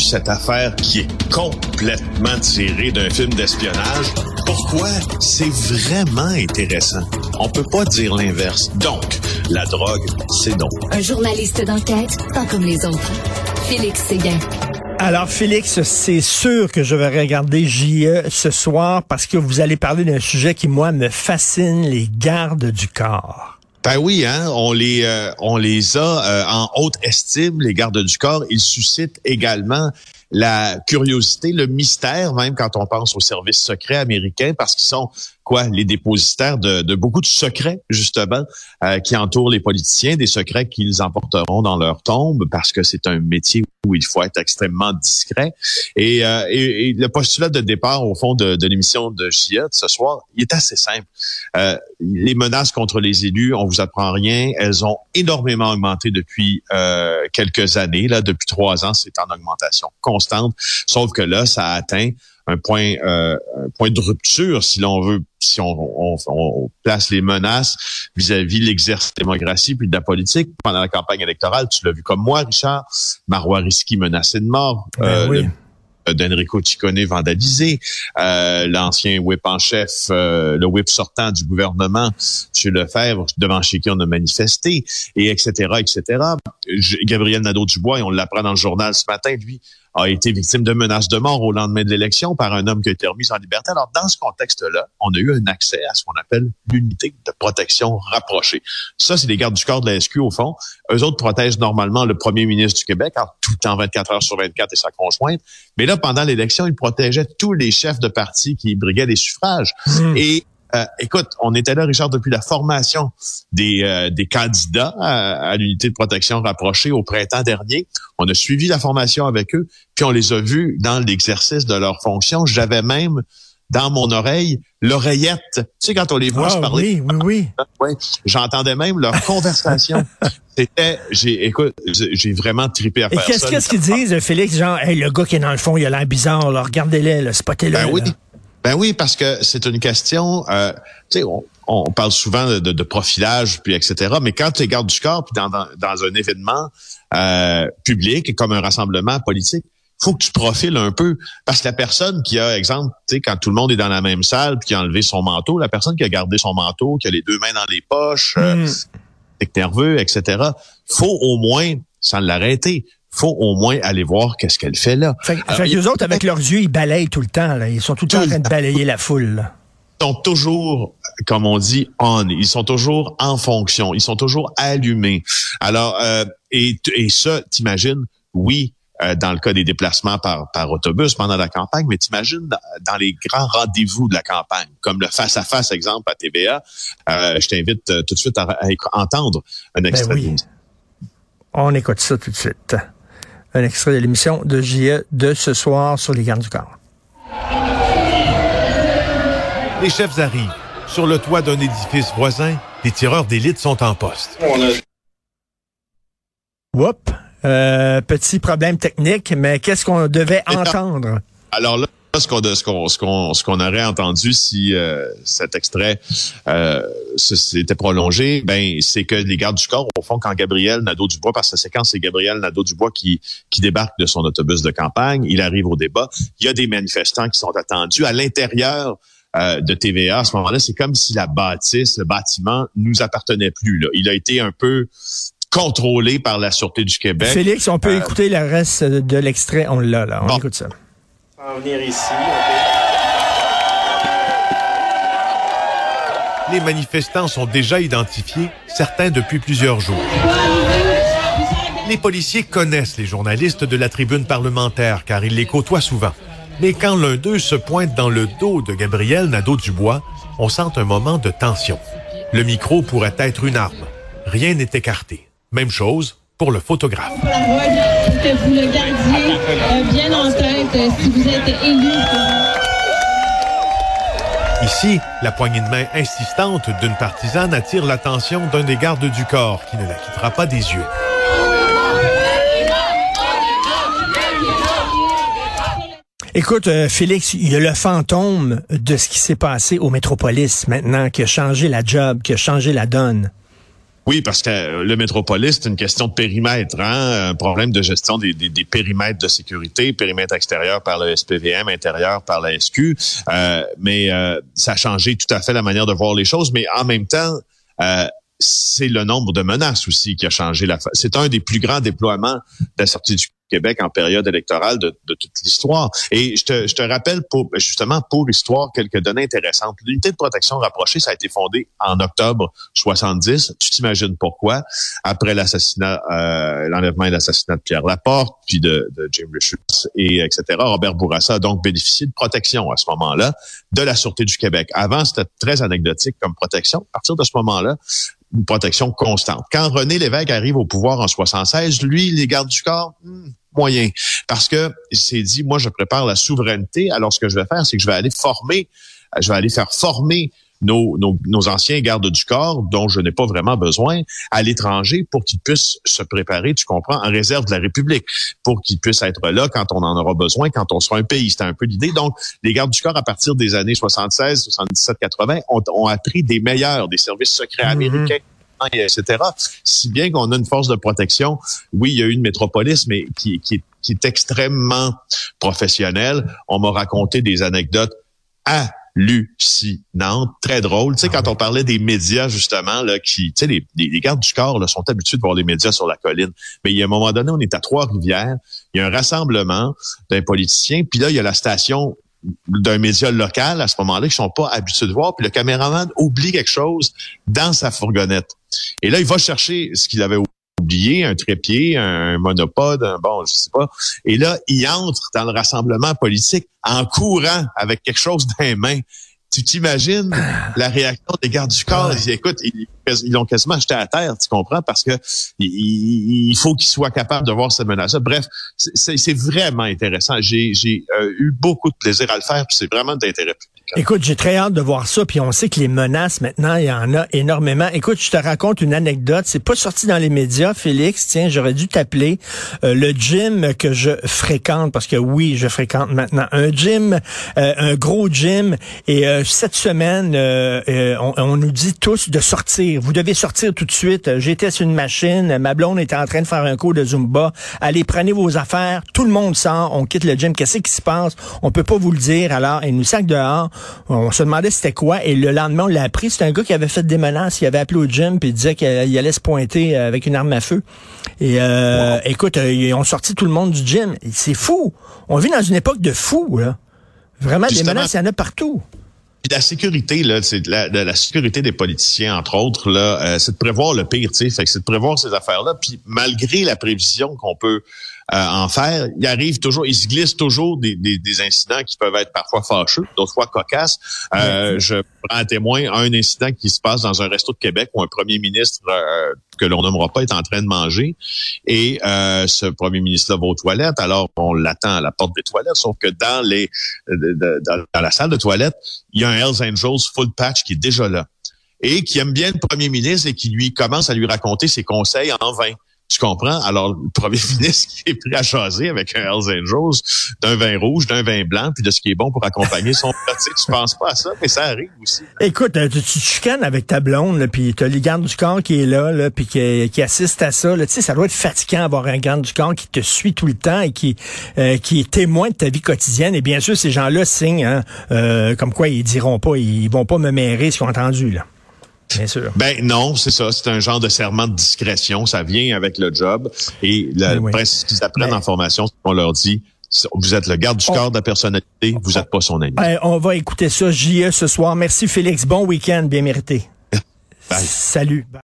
cette affaire qui est complètement tirée d'un film d'espionnage. Pourquoi? C'est vraiment intéressant? On peut pas dire l'inverse. Donc, la drogue, c'est non. Un journaliste d'enquête, pas comme les autres. Félix Séguin. Alors, Félix, c'est sûr que je vais regarder JE ce soir parce que vous allez parler d'un sujet qui, moi, me fascine, les gardes du corps. Ben oui, hein, on les euh, a euh, en haute estime, les gardes du corps. Ils suscitent également la curiosité, le mystère, même quand on pense aux services secrets américains, parce qu'ils sont quoi les dépositaires de, de beaucoup de secrets justement euh, qui entourent les politiciens, des secrets qu'ils emporteront dans leur tombe, parce que c'est un métier où il faut être extrêmement discret. Et, euh, et, le postulat de départ au fond de, de l'émission de Chia ce soir, il est assez simple. Euh, les menaces contre les élus, on vous apprend rien, elles ont énormément augmenté depuis euh, quelques années. Là, depuis trois ans, c'est en augmentation constante. Sauf que là, ça a atteint un point, euh, un point de rupture, si l'on veut, si on, on, place les menaces vis-à-vis de l'exercice de la démocratie puis de la politique. Pendant la campagne électorale, tu l'as vu comme moi, Richard, Marois Risky menacé de mort. Ben euh, oui. d'Enrico Ciccone vandalisé, euh, l'ancien whip en chef, euh, le whip sortant du gouvernement, M. Lefebvre, devant chez qui on a manifesté, et etc., etc. Gabriel Nadeau-Dubois, et on l'apprend dans le journal ce matin, lui, a été victime de menaces de mort au lendemain de l'élection par un homme qui a été remis en liberté. Alors, dans ce contexte-là, on a eu un accès à ce qu'on appelle l'unité de protection rapprochée. Ça, c'est les gardes du corps de la SQ, au fond. Eux autres protègent normalement le premier ministre du Québec en tout temps 24 heures sur 24 et sa conjointe. Mais là, pendant l'élection, ils protégeaient tous les chefs de parti qui briguaient les suffrages. Mmh. Et euh, écoute, on était là, Richard, depuis la formation des, euh, des candidats à, à l'unité de protection rapprochée au printemps dernier. On a suivi la formation avec eux, puis on les a vus dans l'exercice de leurs fonctions. J'avais même dans mon oreille l'oreillette. Tu sais, quand on les voit ah, se parler. Oui, oui, oui. oui J'entendais même leur conversation. C'était, j'ai, écoute, j'ai vraiment tripé à faire Et qu'est-ce, ça. Qu'est-ce qu'ils disent, Félix? Genre, hey, le gars qui est dans le fond, il a l'air bizarre, là. Regardez-le, là, spottez-le. Ben oui. Là. Ben oui, parce que c'est une question, euh, tu sais, on, on, parle souvent de, de, de, profilage, puis etc. Mais quand tu es garde du corps, puis dans, dans, dans, un événement euh, public, comme un rassemblement politique, faut que tu profiles un peu. Parce que la personne qui a, exemple, tu sais, quand tout le monde est dans la même salle, puis qui a enlevé son manteau, la personne qui a gardé son manteau, qui a les deux mains dans les poches, mm. euh, est nerveux, etc., faut au moins, sans l'arrêter, faut au moins aller voir qu'est-ce qu'elle fait là. Fait, Alors, fait eux autres, avec leurs yeux, ils balayent tout le temps. Là. Ils sont tout le temps en train de balayer la foule. Là. Ils sont toujours, comme on dit, on. Ils sont toujours en fonction. Ils sont toujours allumés. Alors, euh, et, et ça, t'imagines, oui, euh, dans le cas des déplacements par, par autobus pendant la campagne, mais t'imagines dans les grands rendez-vous de la campagne, comme le face-à-face, exemple, à TVA. Euh, je t'invite euh, tout de suite à, à, entendre un extrait. Ben oui. On écoute ça tout de suite un extrait de l'émission de JE de ce soir sur les gardes du corps. Les chefs arrivent. Sur le toit d'un édifice voisin, les tireurs d'élite sont en poste. Whoop! Euh, petit problème technique, mais qu'est-ce qu'on devait entendre? Alors là, ce qu'on ce qu'on ce qu'on ce qu'on aurait entendu si euh, cet extrait euh, s'était prolongé, ben c'est que les gardes du corps au fond quand Gabriel Nadeau-Dubois parce que la séquence c'est Gabriel Nadeau-Dubois qui qui débarque de son autobus de campagne, il arrive au débat, il y a des manifestants qui sont attendus à l'intérieur euh, de TVA à ce moment-là, c'est comme si la bâtisse, le bâtiment nous appartenait plus là. Il a été un peu contrôlé par la sûreté du Québec. Félix, on peut écouter le reste de l'extrait, on l'a là, on bon. écoute ça. Les manifestants sont déjà identifiés, certains depuis plusieurs jours. Les policiers connaissent les journalistes de la tribune parlementaire car ils les côtoient souvent. Mais quand l'un d'eux se pointe dans le dos de Gabriel Nadeau-Dubois, on sent un moment de tension. Le micro pourrait être une arme. Rien n'est écarté. Même chose pour le photographe. Que vous le gardiez euh, bien en tête si vous êtes élu. Ici, la poignée de main insistante d'une partisane attire l'attention d'un des gardes du corps qui ne la quittera pas des yeux. Écoute, euh, Félix, il y a le fantôme de ce qui s'est passé au Métropolis maintenant, qui a changé la job, qui a changé la donne. Oui, parce que le métropolis, c'est une question de périmètre, hein? un problème de gestion des, périmètres de sécurité, périmètre extérieur par le SPVM, intérieur par la SQ. Euh, mais euh, ça a changé tout à fait la manière de voir les choses. Mais en même temps, euh, c'est le nombre de menaces aussi qui a changé la. C'est un des plus grands déploiements de la sortie du Québec en période électorale de, de toute l'histoire. Et je te, je te rappelle pour justement pour histoire quelques données intéressantes. L'unité de protection rapprochée, ça a été fondé en octobre 70. Tu t'imagines pourquoi? Après l'assassinat, euh, l'enlèvement et l'assassinat de Pierre Laporte, puis de, de James Richards et etc. Robert Bourassa a donc bénéficié de protection à ce moment-là de la sûreté du Québec. Avant, c'était très anecdotique comme protection. À partir de ce moment-là, une protection constante. Quand René Lévesque arrive au pouvoir en 76, lui, les gardes du corps, hmm, moyen. Parce que il s'est dit, moi, je prépare la souveraineté. Alors, ce que je vais faire, c'est que je vais aller former, je vais aller faire former nos, nos, nos, anciens gardes du corps, dont je n'ai pas vraiment besoin, à l'étranger pour qu'ils puissent se préparer, tu comprends, en réserve de la République, pour qu'ils puissent être là quand on en aura besoin, quand on sera un pays. C'était un peu l'idée. Donc, les gardes du corps, à partir des années 76, 77, 80, ont, ont appris des meilleurs, des services secrets mm-hmm. américains, etc. Si bien qu'on a une force de protection. Oui, il y a eu une métropolis, mais qui, qui, qui est extrêmement professionnelle. On m'a raconté des anecdotes hallucinantes, très drôles. Tu sais, quand on parlait des médias, justement, là, qui, tu sais, les, les, gardes du corps là, sont habitués de voir les médias sur la colline. Mais il y a un moment donné, on est à Trois-Rivières. Il y a un rassemblement d'un politicien. Puis là, il y a la station d'un média local à ce moment-là qui sont pas habitués de voir. Puis le caméraman oublie quelque chose dans sa fourgonnette. Et là, il va chercher ce qu'il avait oublié, un trépied, un monopode, un bon, je sais pas. Et là, il entre dans le rassemblement politique en courant avec quelque chose dans les mains. Tu t'imagines la réaction des gardes du corps? Ils, écoute, ils, ils l'ont quasiment jeté à terre, tu comprends? Parce que il, faut qu'ils soient capables de voir cette menace Bref, c'est vraiment intéressant. J'ai euh, eu beaucoup de plaisir à le faire, c'est vraiment d'intérêt Écoute, j'ai très hâte de voir ça, puis on sait que les menaces, maintenant, il y en a énormément. Écoute, je te raconte une anecdote. C'est pas sorti dans les médias, Félix. Tiens, j'aurais dû t'appeler. Euh, le gym que je fréquente, parce que oui, je fréquente maintenant un gym, euh, un gros gym. Et euh, cette semaine, on, on, nous dit tous de sortir. Vous devez sortir tout de suite. J'étais sur une machine. Ma blonde était en train de faire un cours de Zumba. Allez, prenez vos affaires. Tout le monde sort. On quitte le gym. Qu'est-ce qui se passe? On peut pas vous le dire. Alors, ils nous sac dehors. On se demandait c'était quoi. Et le lendemain, on l'a appris. C'est un gars qui avait fait des menaces. Il avait appelé au gym puis il disait qu'il allait se pointer euh, avec une arme à feu. Et euh, écoute, euh, ils ont sorti tout le monde du gym. C'est fou. On vit dans une époque de fou, là. Vraiment, des menaces, il y en a partout. Puis la sécurité, là, c'est de la, la, sécurité des politiciens, entre autres, là, c'est de prévoir le pire, tu sais. c'est de prévoir ces affaires-là. Puis malgré la prévision qu'on peut euh, en faire, il arrive toujours, il se glisse toujours des, des, des, incidents qui peuvent être parfois fâcheux, d'autres fois cocasses. Euh, je prends un témoin un incident qui se passe dans un resto de Québec où un premier ministre euh, que l'on nommera pas est en train de manger et ce premier ministre-là va aux toilettes. Alors on l'attend à la porte des toilettes, sauf que dans les dans, dans la salle de toilette, il y a un Hells Angels full patch qui est déjà là et qui aime bien le premier ministre et qui lui commence à lui raconter ses conseils en vain. Tu comprends? Alors, le premier ministre qui est prêt à choisir avec un Hells Angels d'un vin rouge, d'un vin blanc, puis de ce qui est bon pour accompagner son plat. tu penses pas à ça, mais ça arrive aussi. Écoute, euh, tu, tu chicanes avec ta blonde, puis tu as le garde du corps qui est là, là puis qui, qui, assiste à ça. Tu sais, ça doit être fatigant d'avoir un garde du corps qui te suit tout le temps et qui, euh, qui est témoin de ta vie quotidienne. Et bien sûr, ces gens-là signent, hein, euh, comme quoi ils diront pas, ils vont pas me mérer ce qu'ils ont entendu, là. Bien sûr. Ben non, c'est ça. C'est un genre de serment de discrétion. Ça vient avec le job. Et le oui. principe qu'ils apprennent en formation, c'est qu'on leur dit vous êtes le garde du corps de la personnalité, vous n'êtes pas son ami. Ben, on va écouter ça, JE, ce soir. Merci Félix. Bon week-end, bien mérité. Bye. Salut.